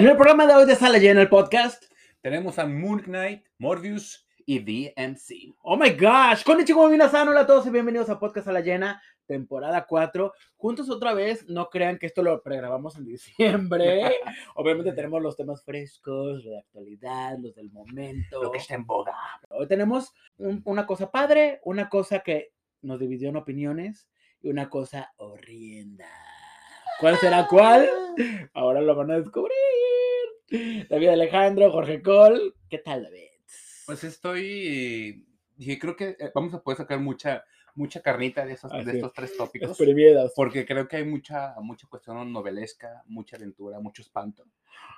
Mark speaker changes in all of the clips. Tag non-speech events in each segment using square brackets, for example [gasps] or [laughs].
Speaker 1: En el programa de hoy de Sala Llena, el podcast,
Speaker 2: tenemos a Moon Knight, Morbius y DMC.
Speaker 1: Oh my gosh, konnichiwa minasan, hola a todos y bienvenidos a Podcast Sala Llena, temporada 4. Juntos otra vez, no crean que esto lo pregrabamos en diciembre. [laughs] Obviamente tenemos los temas frescos, los de actualidad, los del momento.
Speaker 2: Lo que está en boga.
Speaker 1: Hoy tenemos un- una cosa padre, una cosa que nos dividió en opiniones y una cosa horrenda. ¿Cuál será cuál? [laughs] Ahora lo van a descubrir. David Alejandro, Jorge Col, ¿qué tal, David?
Speaker 2: Pues estoy. Dije, creo que eh, vamos a poder sacar mucha, mucha carnita de, esos, de
Speaker 1: es.
Speaker 2: estos tres tópicos.
Speaker 1: Exprimidas.
Speaker 2: Porque creo que hay mucha, mucha cuestión novelesca, mucha aventura, mucho espanto.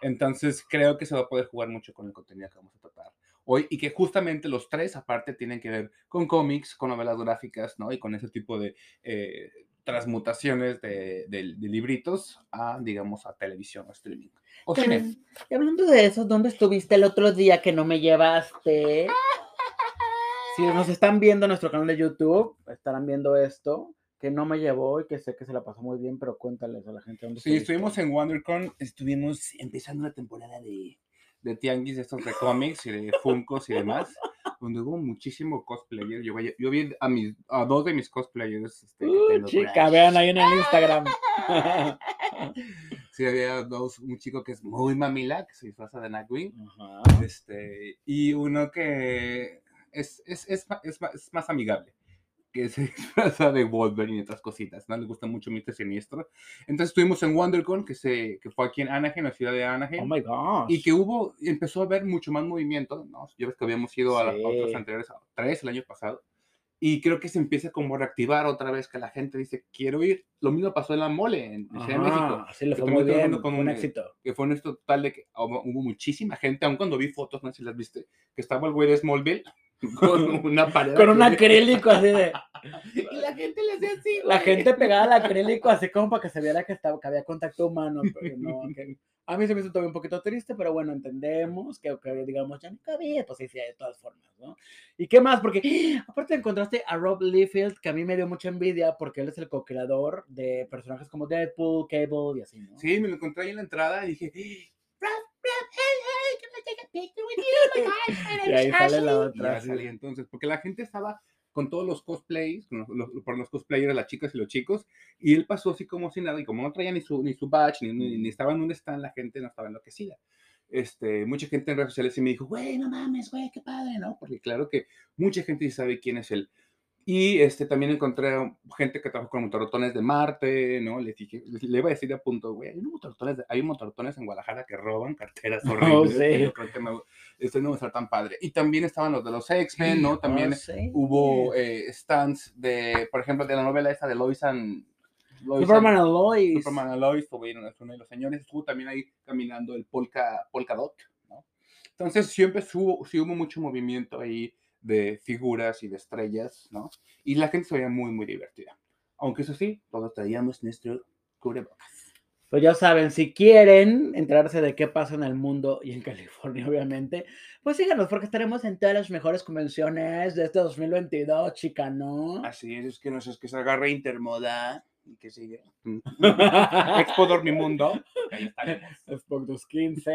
Speaker 2: Entonces creo que se va a poder jugar mucho con el contenido que vamos a tratar hoy y que justamente los tres aparte tienen que ver con cómics, con novelas gráficas, ¿no? Y con ese tipo de eh, transmutaciones de, de- de libritos a, digamos, a televisión o streaming. O cine.
Speaker 1: Y hablando de eso, ¿dónde estuviste el otro día que no me llevaste? [laughs] Si nos están viendo en nuestro canal de YouTube, estarán viendo esto, que no me llevó y que sé que se la pasó muy bien, pero cuéntales a la gente dónde
Speaker 2: Sí,
Speaker 1: estuviste.
Speaker 2: estuvimos en WonderCon, estuvimos empezando una temporada de, de tianguis, de estos de cómics y de Funkos y demás, donde hubo muchísimo cosplayer. Yo, yo vi a, mis, a dos de mis cosplayers. Este,
Speaker 1: Uh, chica, vean ahí en el Instagram.
Speaker 2: Sí, había dos, un chico que es muy mamila, que se disfraza de Nightwing, este, y uno que es, es, es, es más amigable, que se [laughs] disfraza de Wolverine y otras cositas, ¿no? Le gusta mucho Mito Siniestro. Entonces estuvimos en WonderCon, que, se, que fue aquí en Anaheim, la ciudad de Anaheim.
Speaker 1: Oh my gosh.
Speaker 2: y que hubo, empezó a haber mucho más movimiento, ¿no? Ya ves que habíamos ido a las
Speaker 1: Sí.
Speaker 2: otras anteriores, a tres el año pasado, y creo que se empieza como a reactivar otra vez, que la gente dice, quiero ir. Lo mismo pasó en la mole, en Ciudad de México,
Speaker 1: Sí,
Speaker 2: que
Speaker 1: fue muy bien,
Speaker 2: con
Speaker 1: un éxito.
Speaker 2: que fue un esto total de que hubo, hubo muchísima gente, aun cuando vi fotos, no sé si las viste, que estaba el güey de Smallville con una pared.
Speaker 1: Con un acrílico así de...
Speaker 2: Y la gente le hacía así.
Speaker 1: La
Speaker 2: güey.
Speaker 1: gente pegada al acrílico así como para que se viera que, estaba, que había contacto humano. Pero no, que- a mí se me hizo todavía un poquito triste, pero bueno, entendemos que, que digamos, ya no cabía, pues sí, sí, de todas formas, ¿no? ¿Y qué más? Porque aparte encontraste a Rob Liefeld, que a mí me dio mucha envidia porque él es el co-creador de personajes como Deadpool, Cable y así, ¿no?
Speaker 2: Sí, me lo encontré ahí en la entrada y dije, [laughs]
Speaker 1: Y ahí sale la
Speaker 2: Y
Speaker 1: otra.
Speaker 2: salí entonces, porque la gente estaba con todos los cosplays, con los, los- por los cosplayers, las chicas y los chicos, y él pasó así como si nada, y como no traía ni su, ni su badge, ni, ni, ni estaba en un stand, la gente no estaba enloquecida. Este, mucha gente en redes sociales sí me dijo, güey, no mames, güey, qué padre, ¿no? Porque claro que mucha gente sabe quién es él. Y este, también encontré gente que trabajó con motorrotones de Marte, ¿no? Le dije, le iba a decir a punto, güey, hay motorrotones, de- hay motorrotones en Guadalajara que roban carteras [laughs] horribles.
Speaker 1: sí.
Speaker 2: pero creo que no, esto no va a estar tan padre. Y también estaban los de los X-Men, ¿no? También
Speaker 1: Oh, sí.
Speaker 2: hubo eh, stands de, por ejemplo, de la novela esta de Lois and... Lois
Speaker 1: Superman
Speaker 2: and-
Speaker 1: and Lois.
Speaker 2: Superman and Lois, uno uno de los señores, estuvo también ahí caminando el Polka, Polka Dot, ¿no? Entonces siempre hubo, sí hubo mucho movimiento ahí de figuras y de estrellas, ¿no? Y la gente se veía muy, muy divertida. Aunque eso sí, todos traíamos nuestro cubrebocas.
Speaker 1: Pues ya saben, si quieren enterarse de qué pasa en el mundo y en [laughs] California, obviamente, pues síganos porque estaremos en todas las mejores convenciones de este 2022, chica, ¿no?
Speaker 2: Así es, es que no sé, es que se agarre Intermoda y que sigue. [laughs] Expo Dormimundo. Ahí estaremos. [laughs]
Speaker 1: Xbox 215.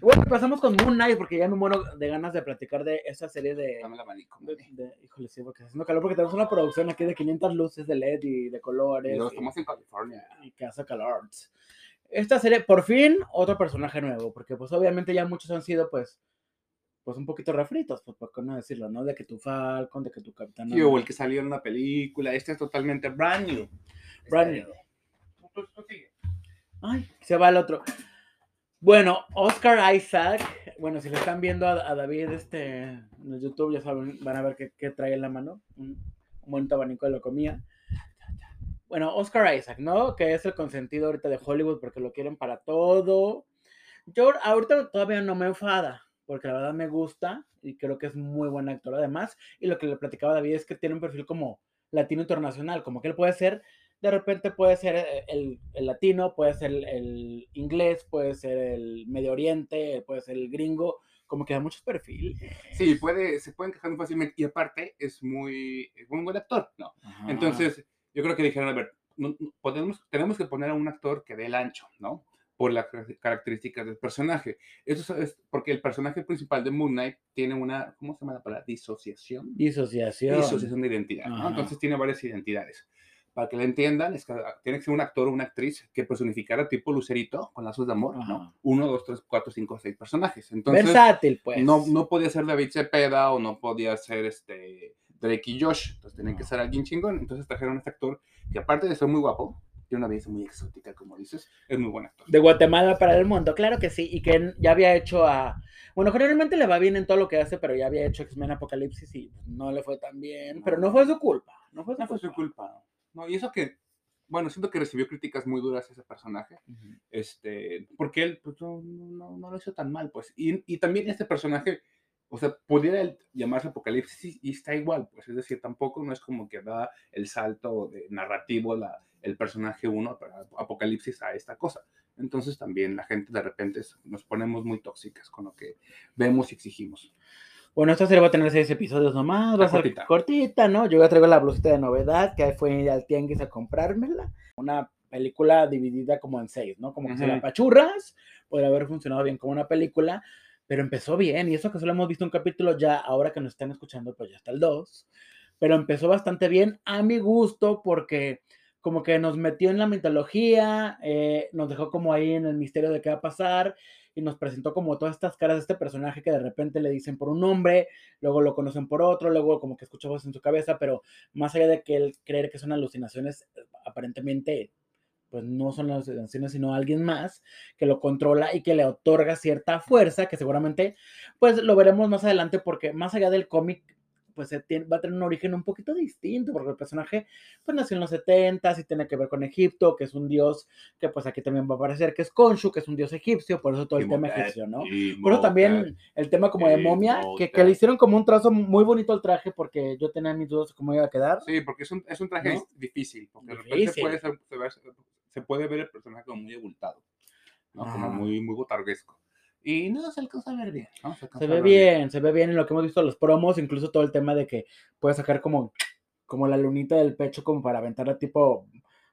Speaker 1: Bueno, pasamos con Moon Knight porque ya me muero de ganas de platicar de esa serie de...
Speaker 2: Dame
Speaker 1: de-
Speaker 2: mami.
Speaker 1: de- híjole, sí, porque está haciendo calor porque tenemos una producción aquí de 500 luces de LED y de colores. y-
Speaker 2: estamos en California.
Speaker 1: y que hace calor. Esta serie, por fin, otro personaje nuevo, porque pues obviamente ya muchos han sido pues pues un poquito refritos, pues por qué no decirlo, ¿no? De que tu Falcon, de que tu Capitán
Speaker 2: Sí, o el que salió en una película. Este es totalmente brand new.
Speaker 1: Brand
Speaker 2: Este,
Speaker 1: new. Ay, se va el otro. Bueno, Oscar Isaac, bueno, si le están viendo a, David este, en YouTube, ya saben, van a ver qué, trae en la mano. Un, un bonito abanico de la comida. Bueno, Oscar Isaac, ¿no? Que es el consentido ahorita de Hollywood porque lo quieren para todo. Yo ahorita todavía no me enfada, porque la verdad me gusta y creo que es muy buen actor además. Y lo que le platicaba a David es que tiene un perfil como latino internacional, como que él puede ser de repente puede ser eh, el, el latino, puede ser el, el inglés, puede ser el Medio Oriente, puede ser el gringo, como que da muchos perfiles.
Speaker 2: Sí, puede, se puede encajar muy fácilmente. Y aparte, es muy, es muy buen actor, ¿no?
Speaker 1: Ajá.
Speaker 2: Entonces, yo creo que dijeron, a ver, podemos, tenemos que poner a un actor que dé el ancho, ¿no? por las características del personaje. Eso es porque el personaje principal de Moon Knight tiene una, ¿cómo se llama la palabra? Disociación.
Speaker 1: Disociación.
Speaker 2: Disociación de identidad, ¿no? Entonces tiene varias identidades. Para que la entiendan, es que ah, tiene que ser un actor o una actriz que personificara tipo Lucerito con lazos de amor, ¿no? Uno, dos, tres, cuatro, cinco, seis personajes. Entonces,
Speaker 1: Versátil, pues.
Speaker 2: No, no podía ser David Cepeda o no podía ser este Drake y Josh. Entonces tenían que ser alguien chingón. Entonces trajeron a este actor que aparte de ser muy guapo, tiene una belleza muy exótica, como dices, es muy buen actor.
Speaker 1: De Guatemala para el mundo, claro que sí, y que ya había hecho a... Bueno, generalmente le va bien en todo lo que hace, pero ya había hecho X-Men Apocalipsis y no le fue tan bien, pero no fue su culpa. No fue su,
Speaker 2: no
Speaker 1: culpa.
Speaker 2: Fue su culpa. No, y eso que, bueno, siento que recibió críticas muy duras ese personaje, este, porque él pues, no, no, no, lo hizo tan mal, pues. Y, y también este personaje, o sea, pudiera llamarse Apocalipsis y está igual, pues, es decir, tampoco no es como que da el salto de narrativo la, el personaje 1 Apocalipsis a esta cosa. Entonces también la gente de repente nos ponemos muy tóxicas con lo que vemos y exigimos.
Speaker 1: Bueno, esta serie va a tener seis episodios nomás, va a ser cortita. cortita, ¿no? Yo ya traigo la blusita de novedad, que fue al tianguis a comprármela. Una película dividida como en seis, ¿no? Como que se la pachurras, podría haber funcionado bien como una película, pero empezó bien, y eso que solo hemos visto un capítulo ya, ahora que nos están escuchando, pues ya está el 2, pero empezó bastante bien a mi gusto porque como que nos metió en la mitología, eh, nos dejó como ahí en el misterio de qué va a pasar, y nos presentó como todas estas caras de este personaje que de repente le dicen por un nombre, luego lo conocen por otro, luego como que escucha voz en su cabeza, pero más allá de que él creer que son alucinaciones, aparentemente pues no son alucinaciones, sino alguien más que lo controla y que le otorga cierta fuerza, que seguramente pues lo veremos más adelante porque más allá del cómic pues va a tener un origen un poquito distinto, porque el personaje pues nació en los 70 y tiene que ver con Egipto, que es un dios que pues aquí también va a aparecer, que es Khonshu, que es un dios egipcio, por eso todo el tema egipcio, ¿no? Por eso también el tema como de momia, que, que, le hicieron como un trazo muy bonito al traje, porque yo tenía mis dudas de cómo iba a quedar.
Speaker 2: Sí, porque es un, es un traje difícil, porque de repente puede ser, se, puede ver el personaje como muy abultado, ¿no? Como muy, muy botarguesco. Y no se alcanza a ver bien.
Speaker 1: Se, ve bien, se ve bien en lo que hemos visto los promos, incluso todo el tema de que puede sacar como, como la lunita del pecho como para aventarla tipo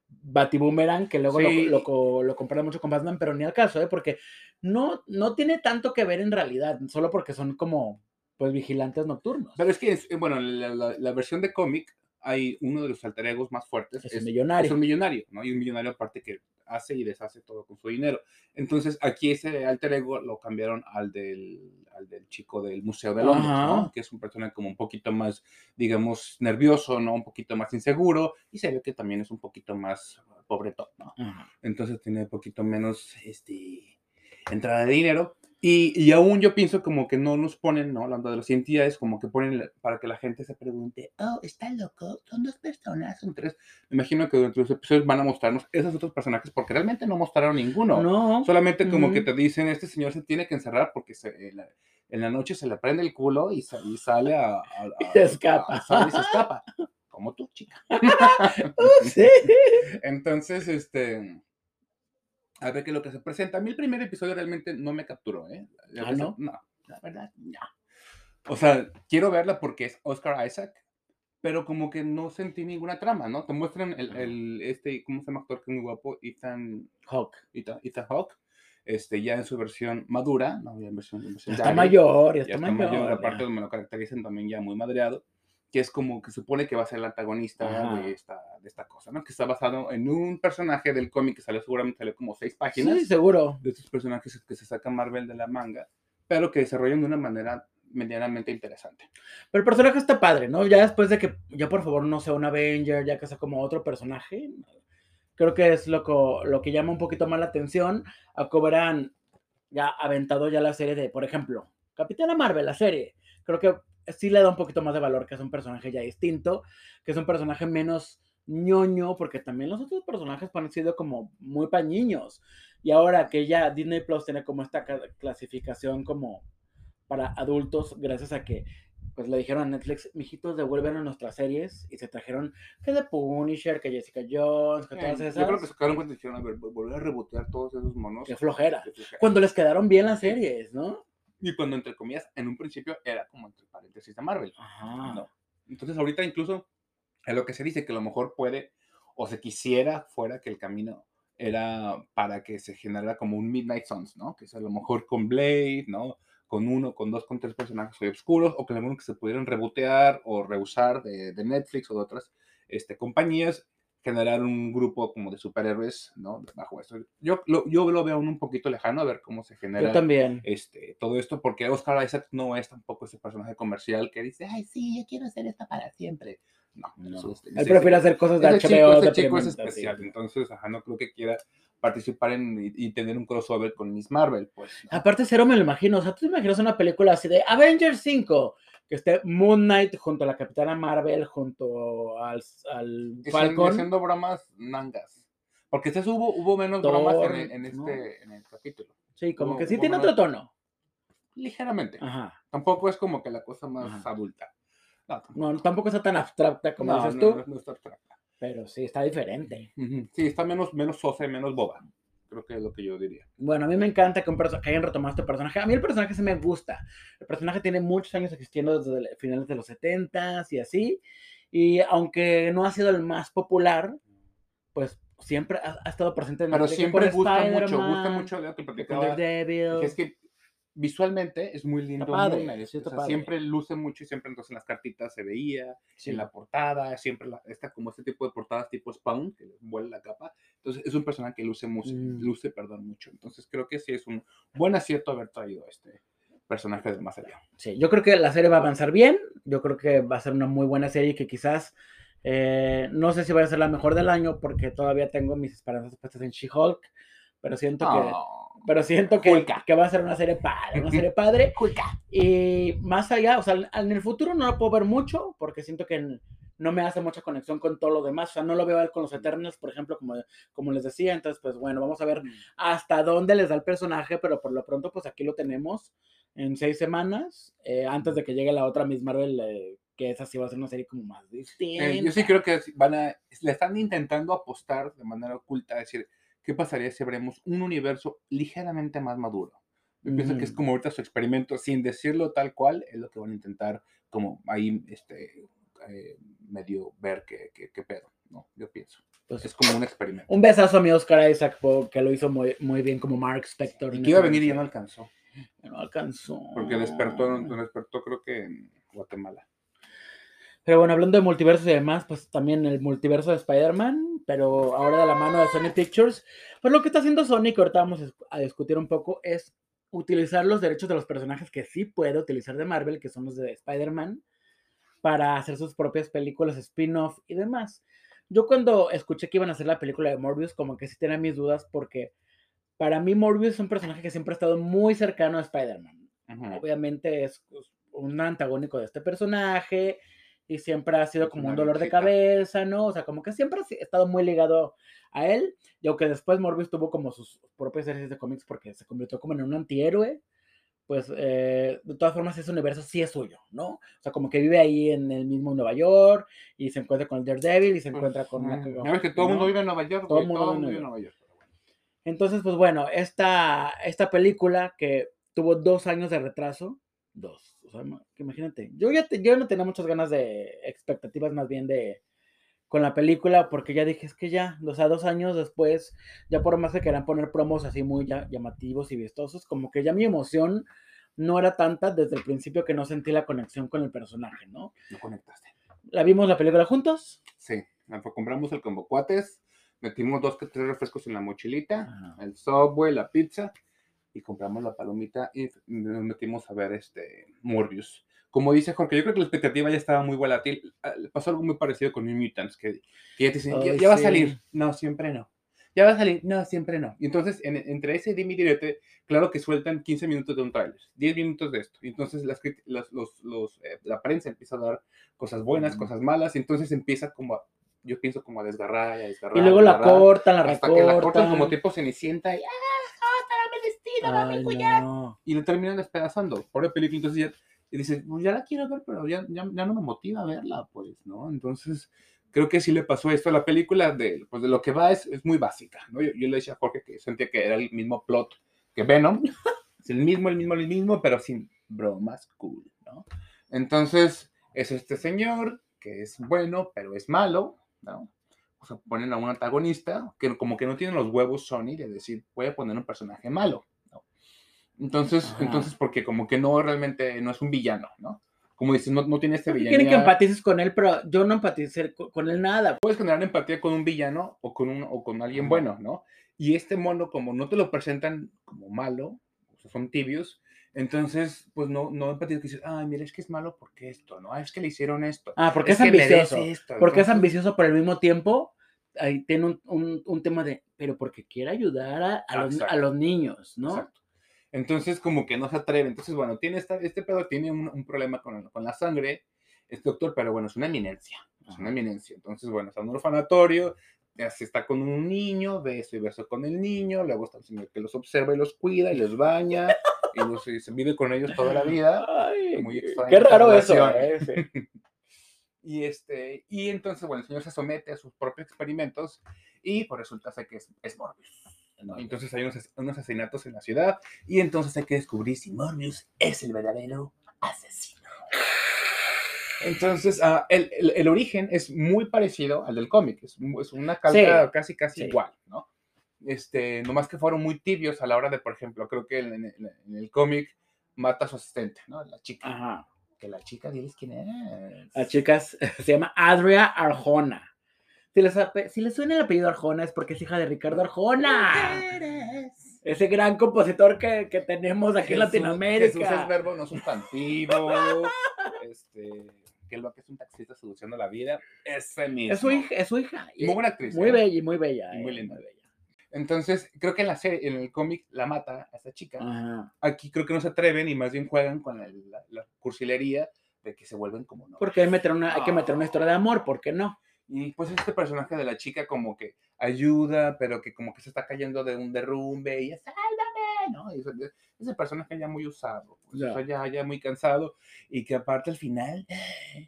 Speaker 1: Batiboomerang, que luego lo, lo, compara mucho con Batman, pero ni al caso, ¿eh? porque no, no tiene tanto que ver en realidad, solo porque son como pues vigilantes nocturnos.
Speaker 2: Pero es que, bueno, la, la versión de cómic hay uno de los alter egos más fuertes.
Speaker 1: Es, un millonario.
Speaker 2: Es un millonario, ¿no? Y un millonario aparte que hace y deshace todo con su dinero. Entonces, aquí ese alter ego lo cambiaron al del, al del chico del Museo de Londres, ¿no? Que es un personaje como un poquito más, digamos, nervioso, ¿no? Un poquito más inseguro y se ve que también es un poquito más pobretón, ¿no? Entonces tiene un poquito menos, este, entrada de dinero y, y, aún yo pienso como que no nos ponen, ¿no? Hablando de las entidades, como que ponen para que la gente se pregunte, oh, ¿está loco? ¿Son dos personas? Son tres. Me imagino que de los episodios van a mostrarnos esos otros personajes porque realmente no mostraron ninguno.
Speaker 1: No.
Speaker 2: Solamente como que te dicen, este señor se tiene que encerrar porque se, en, la, noche se le prende el culo y, sale a... [laughs]
Speaker 1: y se escapa.
Speaker 2: sale y se escapa. Como tú, chica. [laughs]
Speaker 1: sí. [laughs]
Speaker 2: Entonces, este a ver qué es lo que se presenta. A mí el primer episodio realmente no me capturó, ¿eh?
Speaker 1: ¿Ah, no?
Speaker 2: No, la verdad, no. O sea, quiero verla porque es Oscar Isaac, pero como que no sentí ninguna trama, ¿no? Te muestran el, el este, ¿cómo se llama actor que es muy guapo? Ethan
Speaker 1: Hawke.
Speaker 2: Ethan, Ethan Hawke. Este, ya en su versión madura, no, ya en versión, en versión
Speaker 1: ya está mayor, ya está, está mayor. mayor
Speaker 2: aparte me lo caracterizan también ya muy madreado que es como que supone que va a ser el antagonista de esta, de esta cosa, ¿no? Que está basado en un personaje del cómic que salió seguramente salió como seis páginas.
Speaker 1: Sí, seguro.
Speaker 2: De estos personajes que se saca Marvel de la manga, pero que desarrollan de una manera medianamente interesante.
Speaker 1: Pero el personaje está padre, ¿no? Ya después de que ya por favor no sea un Avenger, ya que sea como otro personaje, creo que es lo que, lo que llama un poquito más la atención. A Cobran ya aventado ya la serie de, por ejemplo, Capitana Marvel, la serie. Creo que sí le da un poquito más de valor que es un personaje ya distinto, que es un personaje menos ñoño, porque también los otros personajes han sido como muy pañiños. Y ahora que ya Disney Plus tiene como esta clasificación como para adultos, gracias a que pues le dijeron a Netflix, mijitos, devuelven a nuestras series y se trajeron que The Punisher, que Jessica Jones, que todas esas.
Speaker 2: Yo creo que se quedaron cuenta y dijeron, a ver, volver a rebotear todos esos monos.
Speaker 1: Qué flojera. Qué flojera. Cuando les quedaron bien las series, ¿no?
Speaker 2: Y cuando, entre comillas, en un principio era como entre paréntesis de Marvel. Entonces, ahorita incluso es lo que se dice que a lo mejor puede o se quisiera fuera que el camino era para que se generara como un Midnight Suns, ¿no? Que es a lo mejor con Blade, ¿no? Con uno, con dos, con tres personajes muy oscuros, o que lo que se pudieran rebotear o reusar de, de Netflix o de otras este, compañías, generar un grupo como de superhéroes, ¿no? Bajo esto. Yo lo, yo lo veo un poquito lejano a ver cómo se genera
Speaker 1: Yo también.
Speaker 2: este, todo esto, porque Oscar Isaac no es tampoco ese personaje comercial que dice, ay, sí, yo quiero hacer esto para siempre. No,
Speaker 1: No.
Speaker 2: eso es-
Speaker 1: Él prefiere hacer cosas de
Speaker 2: ese chico,
Speaker 1: HBO.
Speaker 2: ese chico es
Speaker 1: deprimentes, sí.
Speaker 2: especial, entonces, ajá, no creo que quiera participar en, y, y tener un crossover con Miss Marvel, pues. ¿no?
Speaker 1: Aparte, cero me lo imagino. O sea, tú te imaginas una película así de Avengers 5, que esté Moon Knight junto a la Capitana Marvel, junto al, al Falcon.
Speaker 2: haciendo bromas nangas. Porque este hubo, hubo menos
Speaker 1: Thor,
Speaker 2: bromas en, en
Speaker 1: ¿no?
Speaker 2: este en el capítulo.
Speaker 1: Sí, como que sí tiene
Speaker 2: menos-
Speaker 1: otro tono.
Speaker 2: Ligeramente.
Speaker 1: Ajá.
Speaker 2: Tampoco es como que la cosa más
Speaker 1: Ajá.
Speaker 2: adulta. No, tampoco.
Speaker 1: No, tampoco está tan abstracta como
Speaker 2: No,
Speaker 1: dices tú,
Speaker 2: no, no está abstracta.
Speaker 1: pero sí está diferente.
Speaker 2: Sí, está menos, menos sosa y menos boba. Creo que es lo que yo diría.
Speaker 1: Bueno, a mí me encanta que, un que hayan retomado este personaje. A mí el personaje sí me gusta. El personaje tiene muchos años existiendo desde finales de los 70 y así. Y aunque no ha sido el más popular, pues siempre ha, ha estado presente en
Speaker 2: Pero siempre gusta mucho, gusta mucho lo que platicaba. Es que visualmente es muy lindo.
Speaker 1: padre, sí
Speaker 2: o sea,
Speaker 1: padre.
Speaker 2: siempre luce mucho y siempre entonces en las cartitas se veía,
Speaker 1: Sí.
Speaker 2: en la portada, siempre la, está como este tipo de portadas tipo Spawn, que vuela la capa. Entonces es un personaje que luce, mucho,
Speaker 1: Mm.
Speaker 2: luce perdón, mucho. Entonces creo que sí es un buen acierto haber traído a este personaje del más allá.
Speaker 1: Sí, yo creo que la serie va a avanzar bien. Yo creo que va a ser una muy buena serie que quizás eh, no sé si va a ser la mejor del año porque todavía tengo mis esperanzas puestas en She-Hulk, pero siento que pero siento que, que va a ser una serie padre, una serie padre. Y más allá, o sea, en el futuro no lo puedo ver mucho porque siento que no me hace mucha conexión con todo lo demás. O sea, no lo veo con los Eternals, por ejemplo, como, como les decía. Entonces, pues bueno, vamos a ver hasta dónde les da el personaje, pero por lo pronto, pues aquí lo tenemos en seis semanas, eh, antes de que llegue la otra Miss Marvel, eh, que esa sí va a ser una serie como más distinta.
Speaker 2: Eh, yo sí creo que van a, le están intentando apostar de manera oculta, decir, ¿qué pasaría si abremos un universo ligeramente más maduro? Yo pienso que es
Speaker 1: Ujú.
Speaker 2: como ahorita su experimento, sin decirlo tal cual, es lo que van a intentar como ahí este, eh, medio ver qué, qué, qué pedo, ¿no? Yo pienso.
Speaker 1: Pues,
Speaker 2: Es como un experimento.
Speaker 1: un besazo a mi Oscar Isaac, que lo hizo muy, muy bien como Mark Spector.
Speaker 2: Y que iba a venir y ya no alcanzó,
Speaker 1: No alcanzó.
Speaker 2: porque despertó, despertó creo que en Guatemala.
Speaker 1: Pero bueno, hablando de multiversos y demás, pues también el multiverso de Spider-Man, pero ahora de la mano de Sony Pictures. Pues lo que está haciendo Sony, que ahorita vamos a dis- a discutir un poco, es utilizar los derechos de los personajes que sí puede utilizar de Marvel, que son los de Spider-Man, para hacer sus propias películas, spin-off y demás. Yo cuando escuché que iban a hacer la película de Morbius, como que sí tenía mis dudas, porque para mí Morbius es un personaje que siempre ha estado muy cercano a Spider-Man obviamente es un antagónico de este personaje y siempre ha sido como un dolor de cabeza, ¿no? O sea, como que siempre ha estado muy ligado a él, y aunque después Morbius tuvo como sus propias series de cómics porque se convirtió como en un antihéroe, pues eh, de todas formas ese universo sí es suyo, ¿no? O sea, como que vive ahí en el mismo Nueva York y se encuentra con el Daredevil y se encuentra con... la-
Speaker 2: Pues, Ya ves que todo el mundo vive en Nueva York,
Speaker 1: Todo el mundo
Speaker 2: todo
Speaker 1: vive en
Speaker 2: vive en Nueva York. bueno.
Speaker 1: Entonces, pues bueno, esta, esta película que tuvo dos años de retraso, dos, o sea, ma- que imagínate, yo ya te- yo no tenía muchas ganas de expectativas más bien de con la película, porque ya dije, es que ya, o sea, dos años después, ya por más que querían poner promos así muy ya- llamativos y vistosos, como que ya mi emoción no era tanta desde el principio que no sentí la conexión con el personaje, ¿no?
Speaker 2: No conectaste.
Speaker 1: La vimos la película juntos.
Speaker 2: Sí, compramos el combo cuates, metimos dos que tres refrescos en la mochilita, el Subway, la pizza, y compramos la palomita y nos metimos a ver este Morbius. Como dice Jorge, yo creo que la expectativa ya estaba muy volátil. Ah, Pasó algo muy parecido con New Mutants, que, que ya te dicen, ya, ya va a
Speaker 1: sí.
Speaker 2: salir. No, siempre no. Ya va a salir. No, siempre no. Y entonces, en- entre ese dime direte, claro que sueltan 15 minutos de un tráiler, 10 minutos de esto. Y entonces las, las- los, los, eh, la prensa empieza a dar cosas buenas,
Speaker 1: Mm.
Speaker 2: cosas malas, y entonces empieza como a, yo pienso como a desgarrar y a desgarrar.
Speaker 1: Y luego la cortan, la
Speaker 2: hasta que la cortan
Speaker 1: recortan.
Speaker 2: como tipo cenicienta y, ¡ah,
Speaker 1: no.
Speaker 2: Y lo terminan despedazando. Por la película, entonces ya, y dices, pues ya la quiero ver, pero ya, ya, ya no me motiva a verla, pues, ¿no? Entonces, creo que sí le pasó esto a la película, de, pues de lo que va es, es muy básica, ¿no? Yo, yo le decía a Jorge que sentía que era el mismo plot que Venom, [laughs] es el mismo, el mismo, el mismo, pero sin bromas cool, ¿no? Entonces, es este señor que es bueno, pero es malo, ¿no? o sea, ponen a un antagonista que como que no tiene los huevos Sony de decir, voy a poner un personaje malo. Entonces, entonces, porque como que no realmente, no es un villano, ¿no? Como dices, no, no tiene este villano.
Speaker 1: Quieren que empatices con él, pero yo no empaticé co- con él nada.
Speaker 2: Puedes generar empatía con un villano o con, un, o con alguien bueno, ¿no? Y este mono, como no te lo presentan como malo, o sea, son tibios, entonces, pues no, no empatizas que dices, ay, mira, es que es malo porque esto, ¿no? Ah, es que le hicieron esto.
Speaker 1: Ah, porque es, ambicioso.
Speaker 2: esto",
Speaker 1: Porque es ambicioso, pero al mismo tiempo ahí tiene un, un- un tema de, pero porque quiere ayudar a, a los, a los niños, ¿no?
Speaker 2: Exacto. Entonces, como que no se atreve. Entonces, bueno, tiene esta, este pedo tiene un, un problema con, con la sangre, este doctor, pero bueno, es una eminencia. Es una eminencia. Entonces, bueno, está en un orfanatorio, se está con un niño, beso y beso con el niño, luego está el señor que los observa y los cuida y los baña, y, los, y se vive con ellos toda la vida.
Speaker 1: Ay,
Speaker 2: Muy
Speaker 1: qué- raro eso. ¿eh? Sí. [laughs]
Speaker 2: Y, este, y entonces, bueno, el señor se somete a sus propios experimentos y pues resulta que es, es Morbius. Entonces hay unos, as- unos asesinatos en la ciudad y entonces hay que descubrir si Morbius es el verdadero asesino. Entonces, ah, el, el- el origen es muy parecido al del cómic, es, una calca
Speaker 1: Sí,
Speaker 2: casi casi
Speaker 1: sí.
Speaker 2: igual, ¿no? Este, nomás que fueron muy tibios a la hora de, por ejemplo, creo que en, en- en el cómic mata a su asistente, ¿no? La chica.
Speaker 1: Ajá.
Speaker 2: Que la chica, diles quién es.
Speaker 1: La chica es- se llama Adria Arjona. Si les, ape- si les suena el apellido Arjona es porque es hija de Ricardo Arjona. Ese gran compositor que, que tenemos aquí en Latinoamérica.
Speaker 2: Jesús es verbo, no sustantivo. [laughs] este, que lo que es un taxista seduciendo la vida. Ese mismo.
Speaker 1: es su hija, es su hija. y
Speaker 2: Muy buena actriz.
Speaker 1: Muy
Speaker 2: ¿eh?
Speaker 1: bella y muy bella.
Speaker 2: Muy
Speaker 1: eh,
Speaker 2: linda.
Speaker 1: bella.
Speaker 2: Entonces, creo que en la serie, en el cómic, la mata a esta chica.
Speaker 1: Ajá.
Speaker 2: Aquí creo que no se atreven y más bien juegan con la, la- la cursilería de que se vuelven como no.
Speaker 1: Porque hay, meter una, hay que meter una
Speaker 2: Ah.
Speaker 1: historia de amor, ¿por qué no?
Speaker 2: Y pues este personaje de la chica como que ayuda, pero que como que se está cayendo de un derrumbe y sálvame, ¿no? Y ese, ese personaje ya muy usado, pues, o
Speaker 1: Ya.
Speaker 2: sea, ya, ya muy cansado y que aparte al final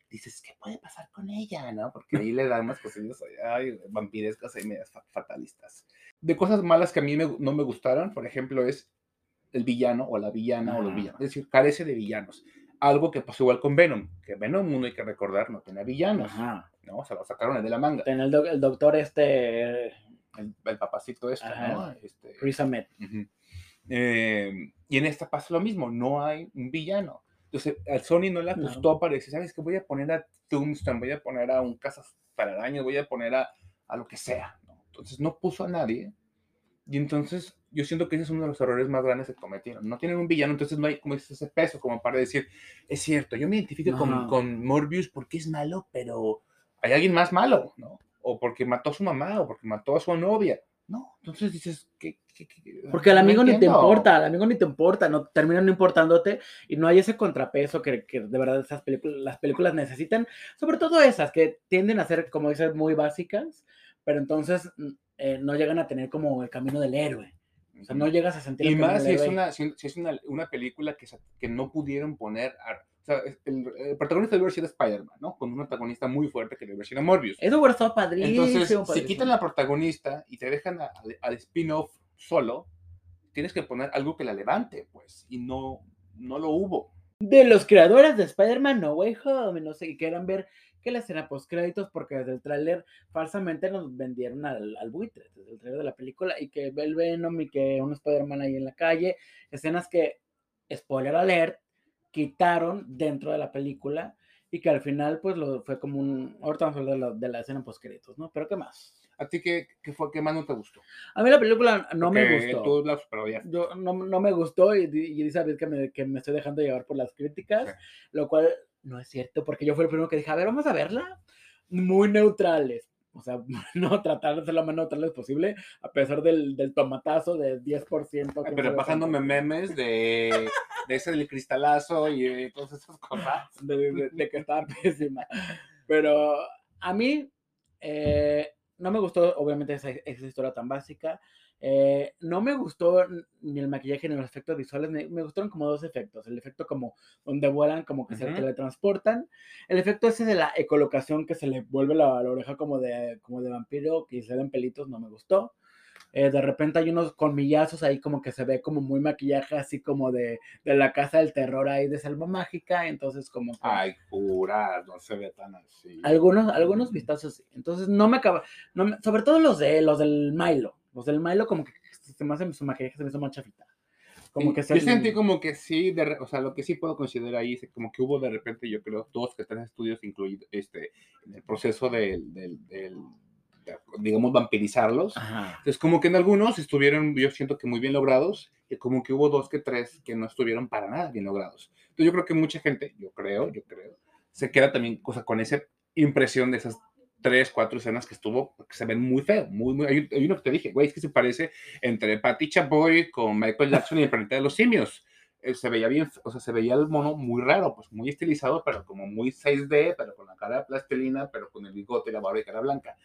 Speaker 2: dices, ¿qué puede pasar con ella, no? Porque ahí le dan unas cosillas ay, vampirescas y medias fa- fatalistas. De cosas malas que a mí me- no me gustaron, por ejemplo, es el villano o la villana o los
Speaker 1: Ajá.
Speaker 2: villanos, es decir, carece de villanos. Algo que pasó igual con Venom, que Venom, uno hay que recordar, no tenía villanos.
Speaker 1: Ajá.
Speaker 2: ¿no? Se lo sacaron de la manga.
Speaker 1: Ten el, doc- el doctor este,
Speaker 2: El, el papacito este, ¿no? Este,
Speaker 1: Chris Ahmed.
Speaker 2: ujú. Eh, y en esta pasa lo mismo, no hay un villano. Entonces, al Sony no le
Speaker 1: No.
Speaker 2: gustó para decir, ¿sabes qué? Voy a poner a Tombstone, voy a poner a un Cazaspararañas, voy a poner a, a lo que sea. ¿no? Entonces, no puso a nadie. Y entonces, yo siento que ese es uno de los errores más grandes que cometieron. No tienen un villano, entonces no hay como ese peso como para decir, es cierto, yo me identifico con, con Morbius porque es malo, pero hay alguien más malo, ¿no? O porque mató a su mamá, o porque mató a su novia. No, entonces dices, ¿qué? qué- qué?
Speaker 1: Porque al amigo ni te importa, al amigo ni te importa, no termina no importándote y no hay ese contrapeso que, que de verdad esas películas, las películas necesitan, sobre todo esas que tienden a ser, como dices, muy básicas, pero entonces mm, eh, no llegan a tener como el camino del héroe. O sea, no llegas a sentir
Speaker 2: Y más si es una, si, si es una, una película que, que no pudieron poner. a- o sea, el, el protagonista debe haber sido Spider-Man, ¿no? Con un antagonista muy fuerte que debe haber sido Morbius.
Speaker 1: Eso hubiera estado padrísimo.
Speaker 2: Entonces, si quitan la protagonista y te dejan a- al- al spin-off solo, tienes que poner algo que la levante, pues. Y no, no lo hubo.
Speaker 1: De los creadores de Spider-Man No Way Home, no sé, y quieran ver que la escena post créditos, porque desde el tráiler falsamente nos vendieron al, al buitre, desde el tráiler de la película, y que ve el Venom y que un Spider-Man ahí en la calle, escenas que, spoiler alert, quitaron dentro de la película, y que al final, pues, lo, fue como un, ahorita vamos a hablar de la, de la escena post créditos, ¿no? Pero, ¿qué más?
Speaker 2: ¿A ti qué, qué fue, qué más no te gustó?
Speaker 1: A mí la película no me gustó.
Speaker 2: Tú la
Speaker 1: yo no, no me gustó y, y dice David que me, que me estoy dejando llevar por las críticas,
Speaker 2: Sí.
Speaker 1: lo cual no es cierto, porque yo fui el primero que dije, a ver, vamos a verla, muy neutrales, o sea, [laughs] no tratar de ser lo más neutrales posible, a pesar del, del tomatazo de 10%. que
Speaker 2: Pero pasándome memes de, de ese del cristalazo y de todas esas cosas. [laughs]
Speaker 1: De, de- de que estaba pésima. Pero a mí eh, no me gustó, obviamente, esa, esa historia tan básica. Eh, no me gustó ni el maquillaje ni los efectos visuales, me, me gustaron como dos efectos. El efecto como donde vuelan, como que se
Speaker 2: Ujú.
Speaker 1: teletransportan. El efecto ese de la ecolocación que se le vuelve la, la oreja como de, como de vampiro, que se ven pelitos, no me gustó. Eh, de repente hay unos colmillazos ahí como que se ve como muy maquillaje así como de, de la casa del terror ahí de Selva Mágica, entonces como... que-
Speaker 2: Ay, jura, no se ve tan así.
Speaker 1: algunos, algunos vistazos sí. Entonces no me acaba, no me- sobre todo los de los del Milo. Los del Milo como que se me hace su maquillaje se me hizo más chafita. Como
Speaker 2: Sí,
Speaker 1: que se
Speaker 2: yo sentí como que sí, de o sea, lo que sí puedo considerar ahí es como que hubo de repente, yo creo, dos que tres estudios incluidos este, en el proceso del, del, del- de, digamos, vampirizarlos.
Speaker 1: Ajá.
Speaker 2: Entonces, como que en algunos estuvieron, yo siento que muy bien logrados, y como que hubo dos que tres que no estuvieron para nada bien logrados. Entonces, yo creo que mucha gente, yo creo, yo creo, se queda también cosa, con esa impresión de esas tres, cuatro escenas que estuvo, que se ven muy feo, muy, muy, hay, hay uno que te dije, güey, es que se parece entre Patty Chapoy con Michael Jackson y el planeta de los simios. Eh, se veía bien, o sea, se veía el mono muy raro, pues muy estilizado, pero como muy 6D, pero con la cara de plastilina, pero con el bigote la barba y cara blanca.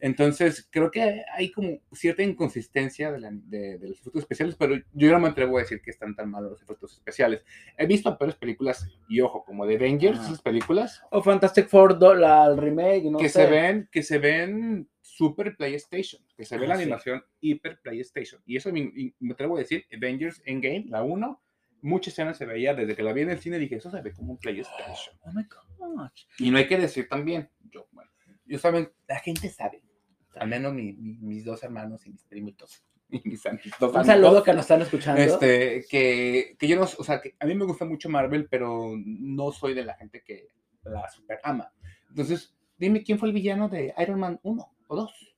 Speaker 2: Entonces, creo que hay como cierta inconsistencia de, la- de- de los efectos especiales, pero yo no me atrevo a decir que están tan malos los efectos especiales. He visto peores películas, y ojo, como de Avengers,
Speaker 1: Ajá.
Speaker 2: esas películas,
Speaker 1: O Fantastic Four, la, el remake, no
Speaker 2: que
Speaker 1: sé.
Speaker 2: se ven, que se ven super PlayStation, que se ve
Speaker 1: Ah,
Speaker 2: la
Speaker 1: sí.
Speaker 2: animación hiper PlayStation. Y eso me, me atrevo a decir, Avengers Endgame, la 1, muchas escenas se veía, desde que la vi en el cine dije, eso se ve como un PlayStation.
Speaker 1: Oh my gosh.
Speaker 2: Y no hay que decir también, yo, bueno, yo saben, la gente sabe, al menos mi- mi- mis dos hermanos y mis primitos, [laughs] y mis am- dos
Speaker 1: Un
Speaker 2: amigos,
Speaker 1: saludo que nos están escuchando.
Speaker 2: este, que, que yo no, o sea, que a mí me gusta mucho Marvel, pero no soy de la gente que la super ama. Entonces, dime quién fue el villano de Iron Man 1 o 2.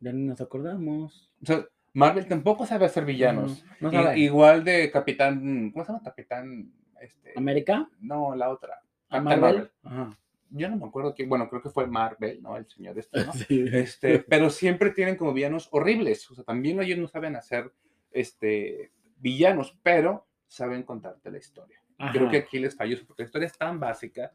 Speaker 1: Ya ni nos acordamos.
Speaker 2: O sea, Marvel tampoco sabe hacer villanos.
Speaker 1: No, no sabe.
Speaker 2: igual de Capitán, ¿cómo se llama? Capitán, este,
Speaker 1: ¿América?
Speaker 2: no, la otra.
Speaker 1: ¿A
Speaker 2: Capitán
Speaker 1: Marvel? Ajá.
Speaker 2: Yo no me acuerdo que, bueno, creo que fue Marvel, ¿no? El señor este, ¿no? [laughs]
Speaker 1: Sí.
Speaker 2: Este, pero siempre tienen como villanos horribles. O sea, también ellos no saben hacer este, villanos, pero saben contarte la historia. Creo que aquí les falló, porque la historia es tan básica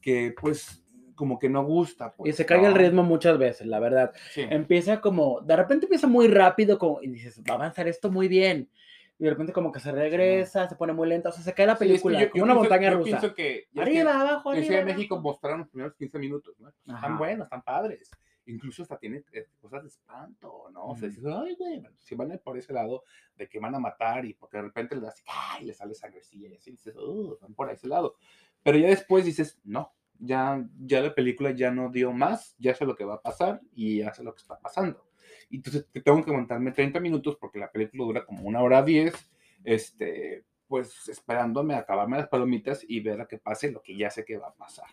Speaker 2: que, pues, como que no gusta.
Speaker 1: Y
Speaker 2: pues,
Speaker 1: se cae el ritmo muchas veces, la verdad.
Speaker 2: Sí.
Speaker 1: Empieza como, de repente empieza muy rápido como, y dices, va a avanzar esto muy bien. Y de repente como que se regresa, se pone muy lenta, o sea, se cae la
Speaker 2: Sí, es que
Speaker 1: película,
Speaker 2: yo-
Speaker 1: como una
Speaker 2: pienso-
Speaker 1: montaña
Speaker 2: yo
Speaker 1: rusa.
Speaker 2: pienso que es que
Speaker 1: Arriba, abajo,
Speaker 2: en
Speaker 1: arriba.
Speaker 2: Ciudad de. México mostraron los primeros 15 minutos, ¿no? Pues. Están buenos, están padres. Incluso hasta tiene eh, cosas de espanto, ¿no? O sea, dices, ay, güey, si van por ese lado de que van a matar y porque de repente le das, ¡ay! le sale sangrecilla y así, dices, uh, van por ese lado. Pero ya después dices, no, ya, ya la película ya no dio más, ya sé lo que va a pasar y ya sé lo que está pasando. Y entonces te tengo que montarme 30 minutos porque la película dura como una hora 10, este, pues esperándome a acabarme las palomitas y ver a que pase lo que ya sé que va a pasar.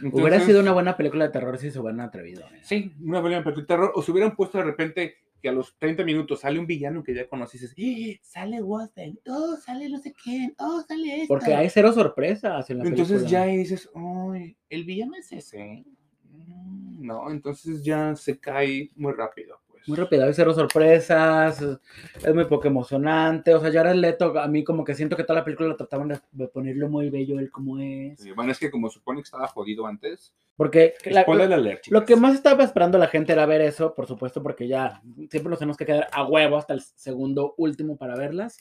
Speaker 1: Hubiera
Speaker 2: Entonces,
Speaker 1: sido una buena película de terror si se hubieran atrevido. ¿eh?
Speaker 2: Sí, una buena película de terror. O si hubieran puesto de repente que a los 30 minutos sale un villano que ya conoces, dices, ¡Eh! sale Watson, oh, sale no sé quién, oh, sale esto.
Speaker 1: Porque hay cero sorpresas en la
Speaker 2: Entonces
Speaker 1: película.
Speaker 2: ya ahí dices, ay, el villano es ese. Mm, No, entonces ya se cae muy rápido. Pues.
Speaker 1: Muy rápido, hay cero sorpresas, es- muy poco emocionante. O sea, ya Leto, a mí como que siento que toda la película lo trataban de, ponerlo muy bello él como es.
Speaker 2: Sí, Bueno, es que como supone que estaba jodido antes,
Speaker 1: Porque la-
Speaker 2: spoiler alert,
Speaker 1: lo que más estaba esperando la gente era ver eso, por supuesto, porque ya siempre nos tenemos que quedar a huevo hasta el segundo último para verlas.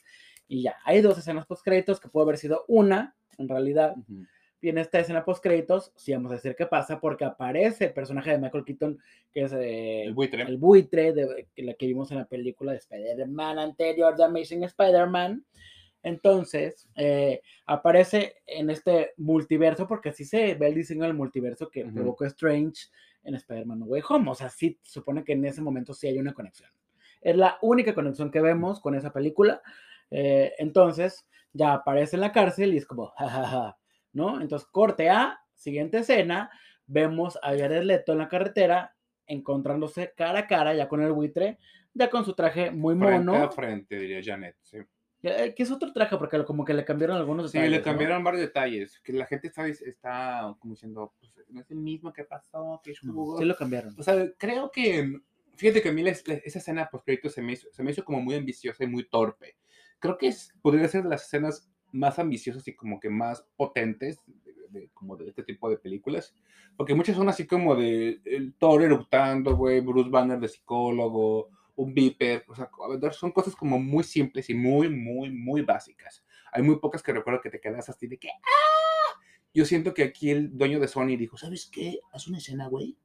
Speaker 1: Y ya, hay dos escenas post créditos que puede haber sido una, en realidad. Y en esta escena post créditos, sí vamos a decir qué pasa, porque aparece el personaje de Michael Keaton, que es eh,
Speaker 2: El buitre.
Speaker 1: el buitre de que la que vimos en la película de Spider-Man anterior, The Amazing Spider-Man. Entonces, eh, aparece en este multiverso, porque así se ve el diseño del multiverso que
Speaker 2: Ujú.
Speaker 1: provocó Strange en Spider-Man No Way Home. O sea, sí supone que en ese momento sí hay una conexión. Es la única conexión que vemos con esa película. Eh, entonces, ya aparece en la cárcel y es como, jajaja, ¿no? Entonces, corte A, siguiente escena, vemos a Jared Leto en la carretera encontrándose cara a cara ya con el buitre, ya con su traje muy
Speaker 2: Frente
Speaker 1: mono.
Speaker 2: a frente, diría Janet. Sí,
Speaker 1: Eh, ¿Qué es otro traje? Porque como que le cambiaron algunos
Speaker 2: Sí,
Speaker 1: detalles.
Speaker 2: le
Speaker 1: ¿no?
Speaker 2: cambiaron varios detalles. Que la gente está, está como diciendo, pues, no es el mismo que pasó, que
Speaker 1: No,
Speaker 2: estuvo.
Speaker 1: sí lo cambiaron.
Speaker 2: O sea, creo que, fíjate que a mí esa escena post se me, hizo, se me hizo como muy ambiciosa y muy torpe. Creo que es, podría ser de las escenas más ambiciosas y como que más potentes de, como de este tipo de películas. Porque muchas son así como de el Thor eructando, güey, Bruce Banner de psicólogo, un Viper. O sea, son cosas como muy simples y muy, muy, muy básicas. Hay muy pocas que recuerdo que te quedas así de que ¡ah! Yo siento que aquí el dueño de Sony dijo, ¿sabes qué? Haz una escena, güey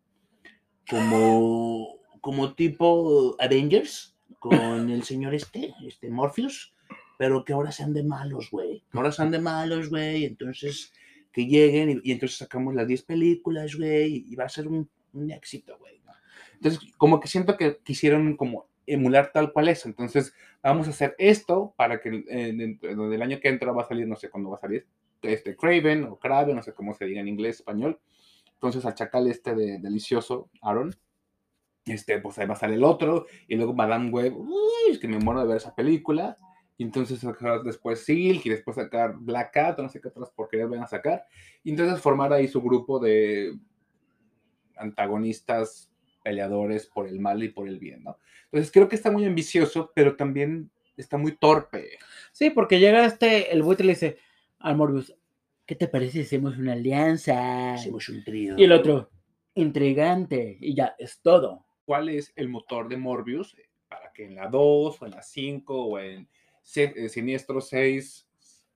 Speaker 2: como
Speaker 3: como tipo Avengers, con el señor este, este Morpheus, pero que ahora sean de malos, güey. Ahora sean de malos, güey. Entonces, que lleguen y, y entonces sacamos las 10 películas, güey, y va a ser un, un éxito, güey. ¿no? Entonces, como que siento que quisieron como emular tal cual eso. Entonces, vamos a hacer esto para que eh, dentro del año que entra va a salir, no sé cuándo va a salir, este Craven o Craven, no sé cómo se diga en inglés, español. Entonces, al chacal este de delicioso, Aaron, este, pues ahí va a salir el otro, y luego Madame Web, uy, es que me muero de ver esa película. Y entonces sacar después Silk y después sacar Black Cat, no sé qué otras porquerías van a sacar. Y entonces formar ahí su grupo de antagonistas, peleadores por el mal y por el bien, ¿no? Entonces creo que está muy ambicioso, pero también está muy torpe.
Speaker 1: Sí, porque llega este, el buitre y le dice al Morbius, ¿qué te parece si hacemos una alianza?
Speaker 3: Hacemos un trío.
Speaker 1: Y el otro, intrigante, y ya, es todo.
Speaker 2: ¿Cuál es el motor de Morbius para que en la 2 o en la 5 o en Siniestro 6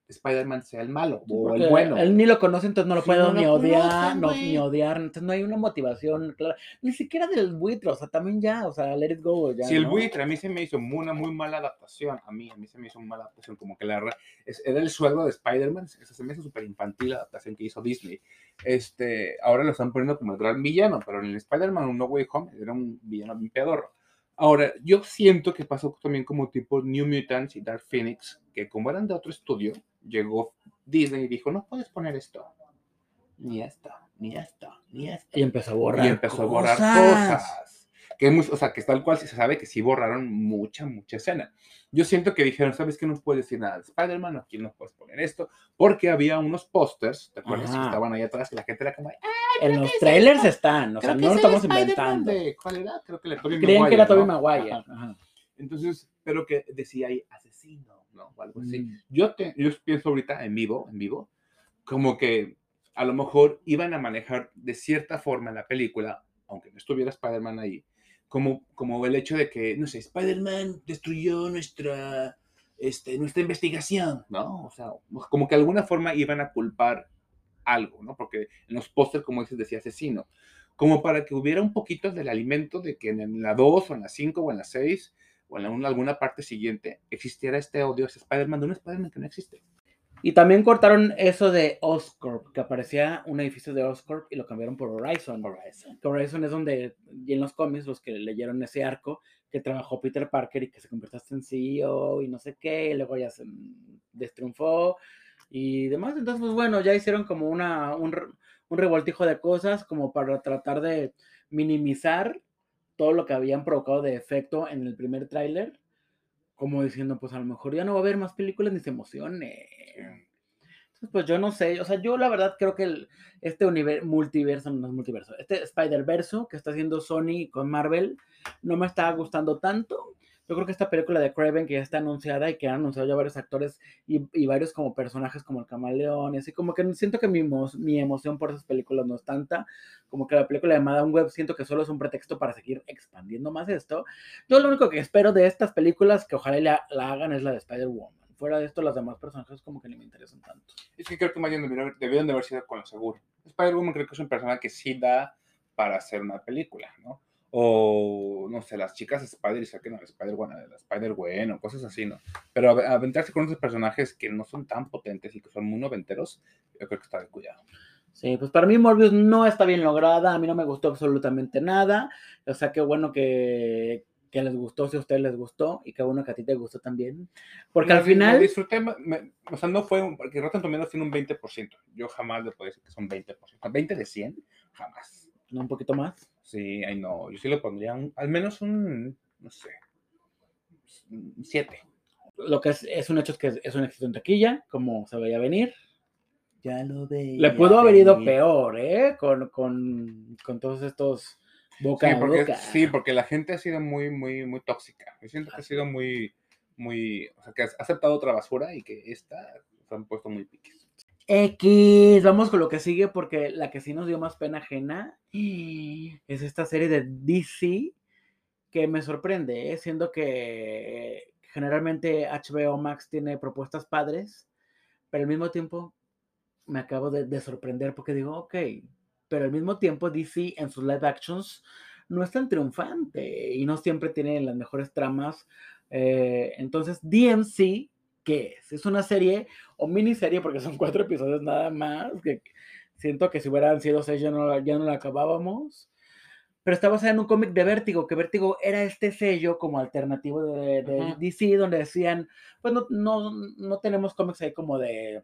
Speaker 2: Spider-Man sea el malo o el bueno?
Speaker 1: Él ni lo conoce, entonces no lo
Speaker 2: Sí,
Speaker 1: puedo
Speaker 2: no lo
Speaker 1: ni odiar,
Speaker 2: conocen,
Speaker 1: no, ni odiar, entonces no hay una motivación clara, ni siquiera del buitre, o sea, también ya, o sea, let it go, ya.
Speaker 2: Si el
Speaker 1: ¿no?
Speaker 2: buitre a mí se me hizo una muy mala adaptación, a mí, a mí se me hizo una mala adaptación, como que la es- era el suegro de Spider-Man, esa se me hizo súper infantil la adaptación que hizo Disney. Este, ahora lo están poniendo como el gran villano, pero en el Spider-Man No Way Home era un villano bien pedorro. Ahora, yo siento que pasó también como tipo New Mutants y Dark Phoenix, que como eran de otro estudio, llegó Disney y dijo, no puedes poner esto, ni esto, ni esto, ni esto
Speaker 1: Y empezó a borrar.
Speaker 2: y empezó a borrar
Speaker 1: cosas.
Speaker 2: Que es muy- o sea, que tal cual se sabe que sí borraron mucha, mucha escena. Yo siento que dijeron, ¿sabes qué? No puedes decir nada de Spider-Man, aquí no puedes poner esto, porque había unos pósters, ¿te acuerdas? Que
Speaker 1: Ajá.
Speaker 2: estaban ahí atrás, que la gente era como, "Ah,
Speaker 1: En los
Speaker 2: que es
Speaker 1: trailers están, o sea,
Speaker 2: creo que
Speaker 1: no lo estamos inventando.
Speaker 2: de- ¿Cuál era? Creo que
Speaker 1: Creían que era
Speaker 2: Maguire,
Speaker 1: Tobey
Speaker 2: ¿no?
Speaker 1: Maguire.
Speaker 2: Ajá.
Speaker 1: ajá.
Speaker 2: Entonces, pero que decía ahí asesino, ¿no? O algo así.
Speaker 1: Mm.
Speaker 2: Yo, te, yo pienso ahorita en vivo, en vivo, como que a lo mejor iban a manejar de cierta forma en la película, aunque no estuviera Spider-Man ahí, como, como el hecho de que, no sé, Spider-Man destruyó nuestra, este, nuestra investigación, ¿no? O sea, como que de alguna forma iban a culpar algo, ¿no? Porque en los pósters, como dices, decía asesino. Como para que hubiera un poquito del alimento de que en la 2 o en la 5 o en la 6 o en alguna parte siguiente existiera este odio a Spider-Man de un Spider-Man que no existe.
Speaker 1: Y también cortaron eso de Oscorp, que aparecía un edificio de Oscorp y lo cambiaron por Horizon.
Speaker 2: Horizon.
Speaker 1: Horizon es donde, y en los cómics, los que leyeron ese arco, que trabajó Peter Parker y que se convirtió en CEO y no sé qué, y luego ya se destriunfó y demás. Entonces, pues bueno, ya hicieron como una, un, un revoltijo de cosas como para tratar de minimizar todo lo que habían provocado de efecto en el primer tráiler, como diciendo, pues a lo mejor ya no va a haber más películas ni se emocione. Entonces, pues yo no sé, o sea, yo la verdad creo que el- este univer- multiverso, no es multiverso, este Spider-Verse que está haciendo Sony con Marvel, no me está gustando tanto. Yo creo que esta película de Craven que ya está anunciada y que han anunciado ya varios actores y, y varios como personajes como el camaleón y así como que siento que mi, mi emoción por esas películas no es tanta, como que la película de Madame Web siento que solo es un pretexto para seguir expandiendo más esto. Yo lo único que espero de estas películas que ojalá la, la hagan es la de Spider-Woman. Fuera de esto, las demás personajes como que ni me interesan tanto.
Speaker 2: Es que creo que más bien debieron, debieron de haber sido con lo seguro. Spider-Woman creo que es un personaje que sí da para hacer una película, ¿no? O, no sé, las chicas Spider y saquen a la Spider-Gwen, a la Spider-Gwen o cosas así, ¿no? Pero av- aventarse con esos personajes que no son tan potentes y que son muy noventeros, yo creo que está de cuidado.
Speaker 1: Sí, pues para mí Morbius no está bien lograda, a mí no me gustó absolutamente nada, o sea, qué bueno que, que les gustó, si a ustedes les gustó, y qué bueno que a ti te gustó también, porque al
Speaker 2: Me- me
Speaker 1: final,
Speaker 2: disfruté, me- o sea, no fue, un, porque Rotten Tomatoes tiene un 20%. Yo jamás le puedo decir que son 20%. ¿20 de 100? Jamás.
Speaker 1: ¿No? un poquito más,
Speaker 2: Sí, ay no, yo sí le pondría un- al menos un, no sé, 7.
Speaker 1: lo que es, es un hecho es que es, es un éxito en taquilla, como se veía venir,
Speaker 3: Ya lo veía.
Speaker 1: le pudo haber ido
Speaker 3: venir.
Speaker 1: peor, ¿eh? Con, con, con todos estos boca
Speaker 2: Sí
Speaker 1: a
Speaker 2: porque,
Speaker 1: boca.
Speaker 2: sí, porque la gente ha sido muy, muy, muy tóxica. Yo siento que ha sido muy, muy, o sea, que ha aceptado otra basura y que esta se han puesto muy piques.
Speaker 1: X, vamos con lo que sigue porque la que sí nos dio más pena ajena [gasps] es esta serie de DC que me sorprende, ¿eh? siendo que generalmente HBO Max tiene propuestas padres, pero al mismo tiempo me acabo de, de sorprender porque digo, ok, pero al mismo tiempo DC en sus live actions no es tan triunfante y no siempre tiene las mejores tramas. Eh, entonces, DMC, ¿qué es? Es una serie o miniserie, porque son cuatro episodios nada más, que siento que si hubieran sido seis ya no, la- ya no la acabábamos. Pero está basada en un cómic de Vértigo, que Vértigo era este sello como alternativo de. DC, donde decían, pues no, no, no tenemos cómics ahí como de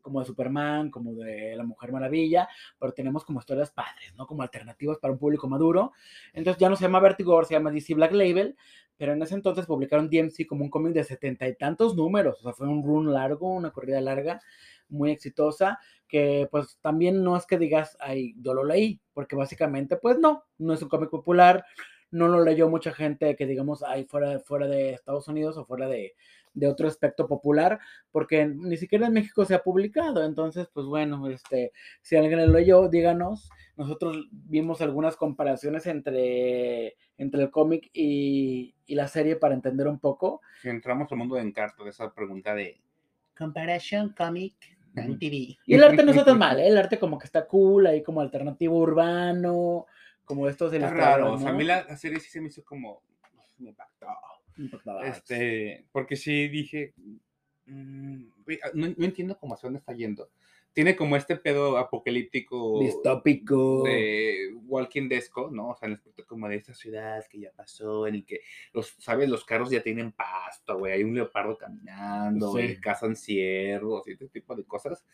Speaker 1: como de Superman, como de La Mujer Maravilla, pero tenemos como historias padres, ¿no? Como alternativas para un público maduro. Entonces ya no se llama Vertigo, se llama DC Black Label, pero en ese entonces publicaron DMC como un cómic de setenta y tantos números, o sea, fue un run largo, una corrida larga, muy exitosa, que pues también no es que digas, ay, yo lo leí, porque básicamente pues no, no es un cómic popular, no lo leyó mucha gente que digamos, ay, fuera, fuera de Estados Unidos o fuera de, de otro aspecto popular, porque ni siquiera en México se ha publicado. Entonces, pues bueno, este, si alguien lo leyó, díganos. Nosotros vimos algunas comparaciones entre, entre el cómic y, y la serie para entender un poco.
Speaker 2: Si entramos al mundo de Encarto, de esa pregunta de comparación comic and TV.
Speaker 1: Y el arte no está tan mal, ¿eh? El arte como que está cool, ahí como alternativo urbano, como estos de las
Speaker 2: raro, o sea, a mí la, la serie sí se me hizo como, me impactó. Este, porque sí dije, mm, ah, no, no entiendo cómo hacia dónde está yendo. Tiene como este pedo apocalíptico
Speaker 1: Distópico.
Speaker 2: de Walking Desco, ¿no? O sea, en el aspecto como de esta ciudad que ya pasó, en el que, los, ¿sabes? Los carros ya tienen pasto, güey, hay un leopardo caminando,
Speaker 1: Sí.
Speaker 2: cazan ciervos y este tipo de cosas.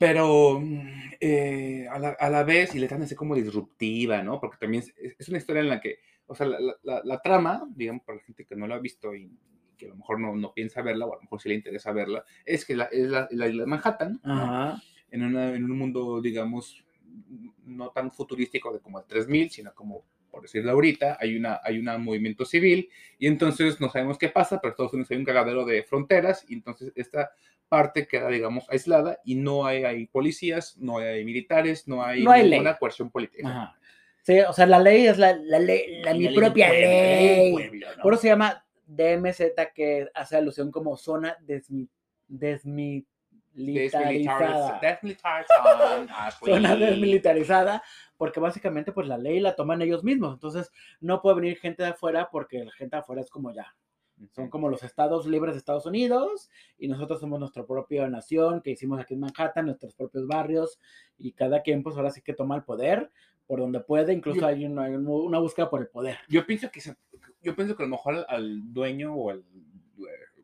Speaker 2: Pero mm, eh, a, la, a la vez, y le dan así como disruptiva, ¿no? Porque también es, es una historia en la que, o sea, la, la- la- trama, digamos, para la gente que no la ha visto y que a lo mejor no, no piensa verla, o a lo mejor sí le interesa verla, es que la, es la, la isla de Manhattan, ¿no? En, una- en un mundo, digamos, no tan futurístico de como el 3000, sino como, por decirlo ahorita, hay una hay un movimiento civil y entonces no sabemos qué pasa, pero Estados Unidos hay un cagadero de fronteras y entonces esta parte queda, digamos, aislada y no hay, hay policías, no hay militares, no hay,
Speaker 1: No hay ley.
Speaker 2: ninguna coerción política.
Speaker 1: Ajá. Sí, o sea, la ley es la, la ley, la, mi
Speaker 3: ley
Speaker 1: propia
Speaker 3: pueblo, ley del
Speaker 1: ley.
Speaker 3: pueblo, ¿no?
Speaker 1: Por eso se llama DMZ, que hace alusión como zona desmi, desmilitarizada.
Speaker 2: Desmilitarization, [laughs] Ashley.
Speaker 1: Zona desmilitarizada, porque básicamente pues la ley la toman ellos mismos. Entonces no puede venir gente de afuera porque la gente de afuera es como ya. Son como los estados libres de Estados Unidos y nosotros somos nuestra propia nación que hicimos aquí en Manhattan, nuestros propios barrios y cada quien pues ahora sí que toma el poder por donde puede, incluso
Speaker 2: Yo-
Speaker 1: hay una, una búsqueda por el poder.
Speaker 2: Yo pienso que se- yo pienso que a lo mejor al, al dueño o al eh,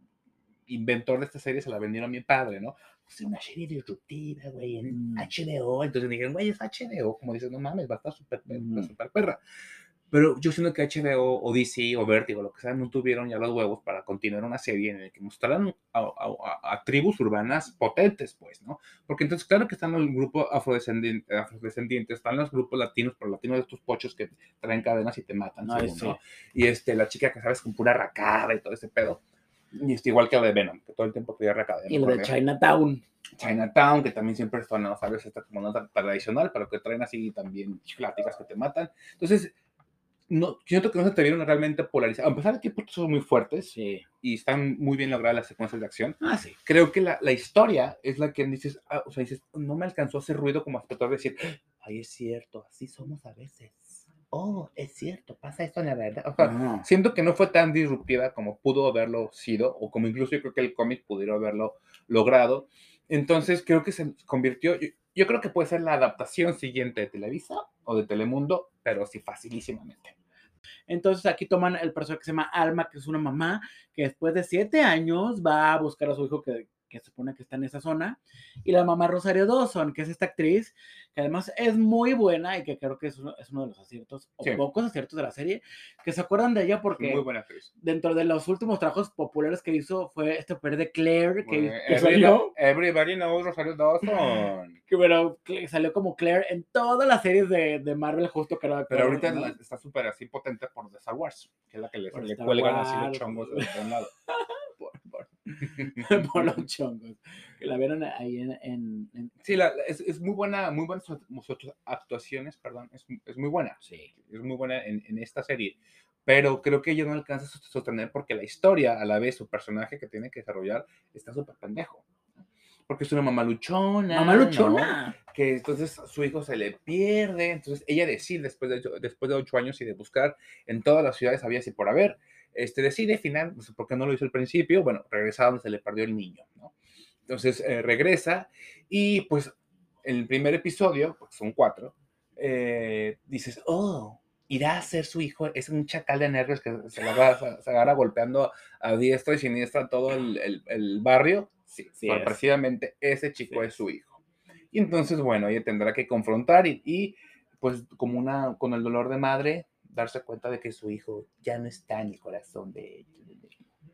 Speaker 2: inventor de esta serie se la vendieron a mi padre, ¿no? Pues es una serie disruptiva, güey, en
Speaker 1: Mm.
Speaker 2: HBO. Entonces dijeron, güey, es HBO. Como dices, no mames, va a estar súper súper perra. Pero yo siento que HBO o DC o Vertigo, lo que sea, no tuvieron ya los huevos para continuar una serie en la que mostraran a, a- a- tribus urbanas potentes, pues, ¿no? Porque entonces, claro que están los grupos afrodescendientes, afrodescendientes están los grupos latinos, pero latinos de estos pochos que traen cadenas y te matan,
Speaker 1: Ay,
Speaker 2: según,
Speaker 1: sí.
Speaker 2: ¿no? Y este, la chica que sabes con pura racada y todo ese pedo. Y este, igual que la de Venom, que todo el tiempo traía racada.
Speaker 1: Y lo de Chinatown.
Speaker 2: Chinatown, que también siempre están, ¿no? ¿sabes? Esta como nota tradicional, pero que traen así también pláticas que te matan. Entonces, no, siento que no se atrevieron realmente a polarizar. A pesar de que son muy fuertes
Speaker 1: Sí.
Speaker 2: y están muy bien logradas las secuencias de acción,
Speaker 1: Ah, sí.
Speaker 2: creo que la, la historia es la que dices, ah, o sea, dices, no me alcanzó a hacer ruido como espectador decir, ay, es cierto, así somos a veces. Oh, es cierto, pasa esto en la verdad. O sea, siento que no fue tan disruptiva como pudo haberlo sido, o como incluso yo creo que el cómic pudiera haberlo logrado. Entonces creo que se convirtió, yo, yo creo que puede ser la adaptación siguiente de Televisa o de Telemundo, pero sí facilísimamente.
Speaker 1: Entonces aquí toman el personaje que se llama Alma, que es una mamá que después de siete años va a buscar a su hijo que, que se supone que está en esa zona. Y la mamá Rosario Dawson, que es esta actriz, que además es muy buena y que creo que es uno, es uno de los aciertos, o
Speaker 2: Sí.
Speaker 1: pocos aciertos de la serie, que se acuerdan de ella porque
Speaker 2: Muy buena actriz.
Speaker 1: dentro de los últimos trabajos populares que hizo fue este papel de Claire, que,
Speaker 2: Muy-
Speaker 1: que
Speaker 2: everybody,
Speaker 1: salió,
Speaker 2: everybody knows Rosario Dawson. [laughs]
Speaker 1: que, bueno, que salió como Claire en todas las series de, de Marvel, justo que era
Speaker 2: Pero ahorita
Speaker 1: ¿no?
Speaker 2: está súper así potente por The Star Wars, que es la que le, le cuelgan así los chongos de un lado. [laughs]
Speaker 1: por, por- [laughs] por los chongos. Que la vieron ahí en. en- en-
Speaker 2: Sí, la- es, es muy buena, muy buenas actuaciones, perdón, es, es muy buena.
Speaker 1: Sí.
Speaker 2: es muy buena en, en esta serie, pero creo que ella no alcanza a sostener porque la historia, a la vez su personaje que tiene que desarrollar, está súper pendejo. porque es una mamá luchona.
Speaker 1: Mamá
Speaker 2: ¿no? que entonces su hijo se le pierde, entonces ella decide después de, ocho- después de ocho años y de buscar en todas las ciudades había si por haber, este, decide final, no sé por qué no lo hizo al principio, bueno, regresa donde se le perdió el niño, ¿no? Entonces eh, regresa y pues en el primer episodio, porque son cuatro, eh, dices, oh, irá a ser su hijo, es un chacal de nervios que se, agarra, se- agarra golpeando a diestra y siniestra todo el, el- el barrio. Sí,
Speaker 1: Sí
Speaker 2: pues,
Speaker 1: es.
Speaker 2: precisamente ese chico
Speaker 1: Sí
Speaker 2: es su hijo. Y entonces, bueno, ella tendrá que confrontar y, y, pues como una, con el dolor de madre, darse cuenta de que su hijo ya no está en el corazón de ella.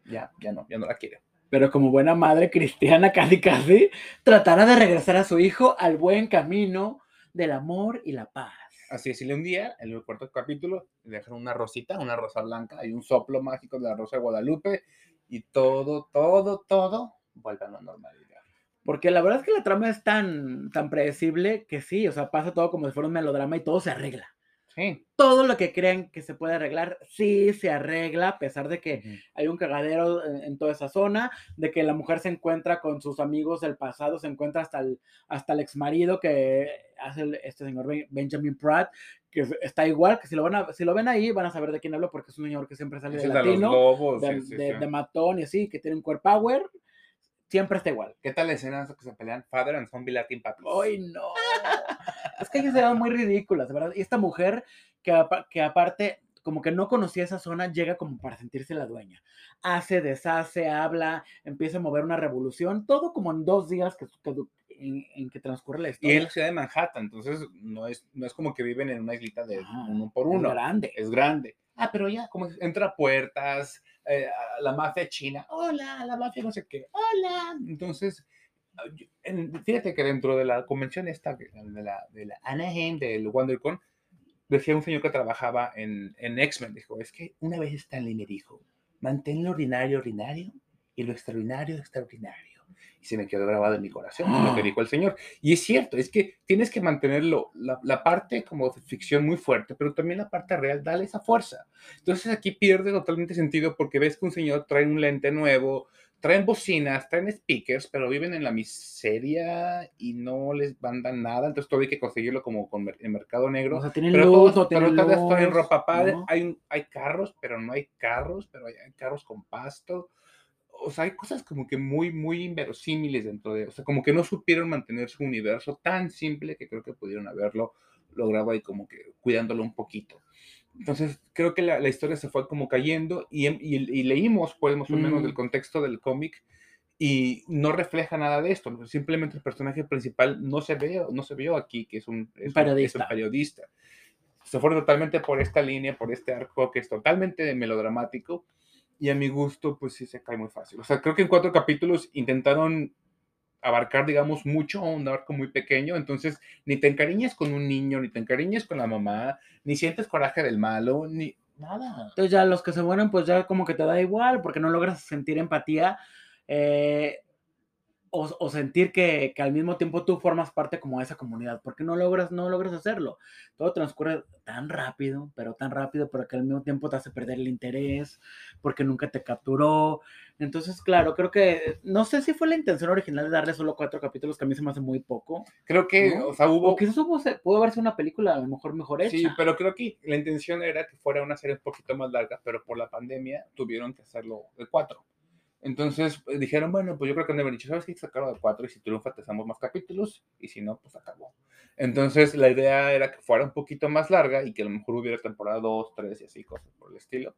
Speaker 2: Ya, ya no, ya no la quiere.
Speaker 1: Pero como buena madre cristiana, [laughs] casi casi, tratará de regresar a su hijo al buen camino del amor y la paz.
Speaker 2: Así es, y un día, en el cuarto capítulo, le dejan una rosita, una rosa blanca, y un soplo mágico de la rosa de Guadalupe, y todo, todo, todo vuelve a la normalidad.
Speaker 1: Porque la verdad es que la trama es tan, tan predecible que sí, o sea, pasa todo como si fuera un melodrama y todo se arregla.
Speaker 2: Sí.
Speaker 1: Todo lo que creen que se puede arreglar, sí se arregla, a pesar de que hay un cagadero en, en toda esa zona, de que la mujer se encuentra con sus amigos del pasado, se encuentra hasta el, hasta el ex marido que hace el- este señor Ben- Benjamin Pratt, que es- está igual, que si lo, van a, si lo ven ahí van a saber de quién hablo, porque es un señor que siempre sale de
Speaker 2: de
Speaker 1: latino,
Speaker 2: lobos.
Speaker 1: de,
Speaker 2: sí,
Speaker 1: de- de matón y así, que tiene un core power, siempre está igual.
Speaker 2: ¿Qué tal la escena que se pelean Father and Zombie Latin Puppies?
Speaker 1: ¡Ay, no! Es que ellas eran muy ridículas, verdad. Y esta mujer, que, que aparte, como que no conocía esa zona, llega como para sentirse la dueña. Hace, deshace, habla, empieza a mover una revolución, todo como en dos días que, que en, en que transcurre la
Speaker 2: Y
Speaker 1: historia.
Speaker 2: en la ciudad de Manhattan, entonces no es, no es como que viven en una islita de
Speaker 1: Ah,
Speaker 2: uno por
Speaker 1: Es
Speaker 2: uno.
Speaker 1: grande.
Speaker 2: es grande. Ah, pero ya, como entra a puertas, eh, a la mafia china, hola, la mafia no sé qué, hola. Entonces, en- fíjate que dentro de la convención esta, de la, de la, Anaheim, del WonderCon, decía un señor que trabajaba en, en X-Men, dijo, es que una vez Stanley me dijo, mantén lo ordinario ordinario y lo extraordinario extraordinario. Y se me quedó grabado en mi corazón lo que
Speaker 1: Ah. [gasps]
Speaker 2: dijo el señor. Y es cierto, es que tienes que mantenerlo, la, la parte como de ficción muy fuerte, pero también la parte real, dale esa fuerza. Entonces aquí pierde totalmente sentido porque ves que un señor trae un lente nuevo, traen bocinas, traen speakers, pero viven en la miseria y no les mandan nada, entonces todo hay que conseguirlo como con en mercado negro.
Speaker 1: O sea, tienen
Speaker 2: Pero,
Speaker 1: luz,
Speaker 2: todos,
Speaker 1: no
Speaker 2: pero
Speaker 1: tienen luz,
Speaker 2: ropa padre,
Speaker 1: ¿no?
Speaker 2: hay, hay carros, pero no hay carros, pero hay, hay carros con pasto. O sea, hay cosas como que muy, muy inverosímiles dentro de, o sea, como que no supieron mantener su universo tan simple que creo que pudieron haberlo logrado ahí como que cuidándolo un poquito. Entonces, creo que la, la historia se fue como cayendo y, em- y- y leímos, pues, más o menos
Speaker 1: Mm.
Speaker 2: del contexto del cómic y no refleja nada de esto. Simplemente el personaje principal no se ve, no se vio aquí, que es un, es un- es un
Speaker 1: periodista.
Speaker 2: periodista. Se fueron totalmente por esta línea, por este arco que es totalmente melodramático y a mi gusto, pues sí se cae muy fácil. O sea, creo que en cuatro capítulos intentaron abarcar, digamos, mucho un arco muy pequeño, entonces ni te encariñas con un niño, ni te encariñas con la mamá, ni sientes coraje del malo, ni nada.
Speaker 1: Entonces ya los que se mueren, pues ya como que te da igual, porque no logras sentir empatía eh, o, o sentir que, que al mismo tiempo tú formas parte como de esa comunidad, porque no logras, no logras hacerlo. Todo transcurre tan rápido, pero tan rápido, pero que al mismo tiempo te hace perder el interés, porque nunca te capturó. Entonces, claro, creo que, no sé si fue la intención original de darle solo cuatro capítulos, que a mí se me hace muy poco.
Speaker 2: Creo que,
Speaker 1: ¿no?
Speaker 2: o sea, hubo...
Speaker 1: O quizás hubo, pudo haber sido una película a lo mejor mejor hecha.
Speaker 2: Sí, pero creo que la intención era que fuera una serie un poquito más larga, pero por la pandemia tuvieron que hacerlo de cuatro. Entonces eh, dijeron, bueno, pues yo creo que han de haber dicho, ¿sabes qué? Sacarlo de cuatro y si triunfa te damos más capítulos y si no, pues acabó. Entonces la idea era que fuera un poquito más larga y que a lo mejor hubiera temporada 2, 3 y así, cosas por el estilo.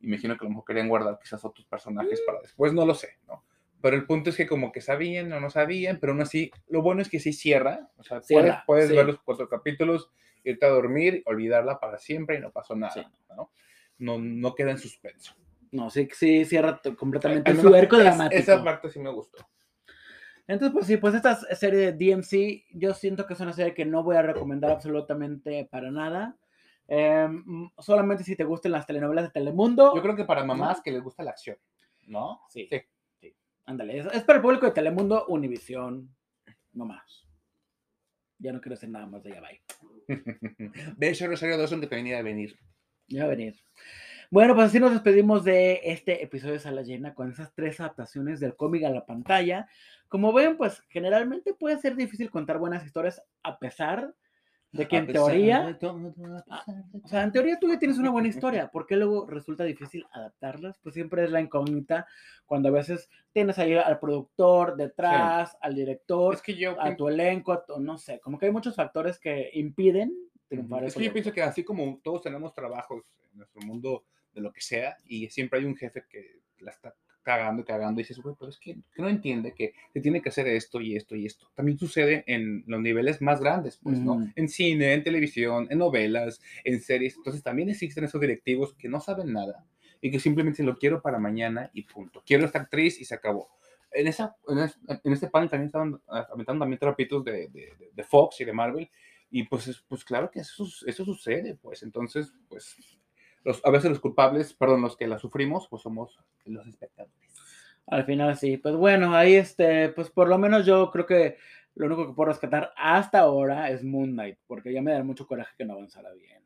Speaker 2: Imagino que a lo mejor querían guardar quizás otros personajes para después, no lo sé, ¿no? Pero el punto es que como que sabían o no sabían, pero aún así, lo bueno es que sí cierra, o sea,
Speaker 1: Cierra,
Speaker 2: puedes, puedes
Speaker 1: sí.
Speaker 2: ver los cuatro capítulos, irte a dormir, olvidarla para siempre y no pasó nada,
Speaker 1: Sí.
Speaker 2: ¿no? No, no queda en suspenso.
Speaker 1: No, sí, sí, cierra completamente su arco
Speaker 2: es-
Speaker 1: dramático.
Speaker 2: Esa parte sí me gustó.
Speaker 1: Entonces, pues sí, pues esta serie de DMC, yo siento que es una serie que no voy a recomendar absolutamente para nada. Em, solamente si te gustan las telenovelas de Telemundo.
Speaker 2: Yo creo que para mamás que les gusta la acción, ¿no?
Speaker 1: Sí.
Speaker 2: Sí.
Speaker 1: Ándale, es, es para el público de Telemundo, Univisión, no más. Ya no quiero hacer nada más de ya, bye. [laughs]
Speaker 2: Ve Rosario Dawson que te venía a venir.
Speaker 1: Ya va a venir. Bueno, pues así nos despedimos de este episodio de Sala Llena con esas tres adaptaciones del cómic a la pantalla. Como ven, pues generalmente puede ser difícil contar buenas historias a pesar de que
Speaker 3: A
Speaker 1: en teoría,
Speaker 3: de todo, a pesar de
Speaker 1: o sea, en teoría tú ya tienes una buena historia. ¿Por qué luego resulta difícil adaptarlas? Pues siempre es la incógnita cuando a veces tienes ahí al productor detrás, al director,
Speaker 2: Es que yo,
Speaker 1: a tu elenco, a tu- no sé, como que hay muchos factores que impiden triunfar
Speaker 2: es que yo pienso que así como todos tenemos trabajos en nuestro mundo de lo que sea, y siempre hay un jefe que la está cagando y cagando, y dices, güey, pero es que, que no entiende que se tiene que hacer esto y esto y esto. También sucede en los niveles más grandes, pues, ¿no?
Speaker 1: Ujú.
Speaker 2: En cine, en televisión, en novelas, en series. Entonces también existen esos directivos que no saben nada y que simplemente lo quiero para mañana y punto. Quiero esta actriz y se acabó. En, esa, en, es- en este panel también estaban ah, aventando también trapitos de, de- de- Fox y de Marvel. Y pues, es- pues claro que eso, eso sucede, pues. Entonces, pues, los, a veces los culpables, perdón, los que la sufrimos, pues somos los espectadores.
Speaker 1: Al final sí, pues bueno, ahí este, pues por lo menos yo creo que lo único que puedo rescatar hasta ahora es Moon Knight, porque ya me da mucho coraje que no avanzara bien.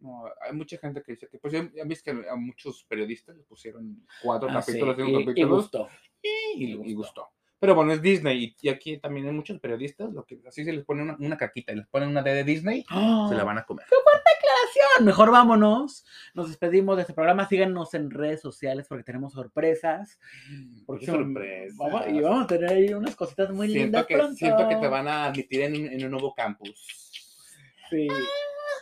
Speaker 2: No, hay mucha gente que dice que, pues ya, viste que a muchos periodistas le pusieron cuatro
Speaker 1: Ah, sí,
Speaker 2: capítulos, cinco
Speaker 1: y, y
Speaker 2: capítulos,
Speaker 1: gustó.
Speaker 2: y,
Speaker 1: y
Speaker 2: y
Speaker 1: gustó.
Speaker 2: gustó. Pero bueno, es Disney, y, aquí también hay muchos periodistas, lo que así se les pone una, una caquita y les ponen una D de Disney, se la van a comer.
Speaker 1: Mejor vámonos. Nos despedimos de este programa. Síganos en redes sociales porque tenemos sorpresas. Porque
Speaker 2: Qué sorpresa.
Speaker 1: Vamos, y vamos a tener ahí unas cositas muy
Speaker 2: Siento
Speaker 1: lindas
Speaker 2: que,
Speaker 1: pronto.
Speaker 2: siento que te van a admitir en, en un nuevo campus.
Speaker 1: Sí.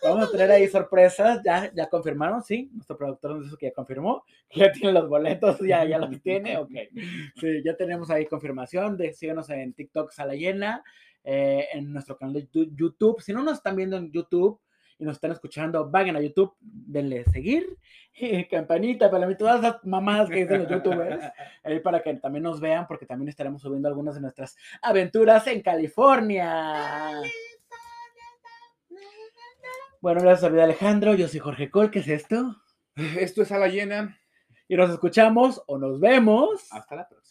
Speaker 1: Vamos a tener ahí sorpresas. Ya, ya confirmaron, sí. Nuestro productor nos dijo que ya confirmó. [laughs] Ya tiene los boletos, ya, ya los tiene. Ok. Sí, ya tenemos ahí confirmación. De, síganos en TikTok Sala Llena. eh, en nuestro canal de Tu- YouTube. Si no nos están viendo en YouTube y nos están escuchando, vayan a YouTube, denle seguir. [laughs] campanita, para mí, todas las mamadas que dicen los youtubers. [laughs] Ahí para que también nos vean, porque también estaremos subiendo algunas de nuestras aventuras en California. Bueno, gracias a Alejandro. Yo soy Jorge Col. ¿Qué es esto?
Speaker 2: Esto es a la llena.
Speaker 1: Y nos escuchamos o nos vemos.
Speaker 2: Hasta la próxima.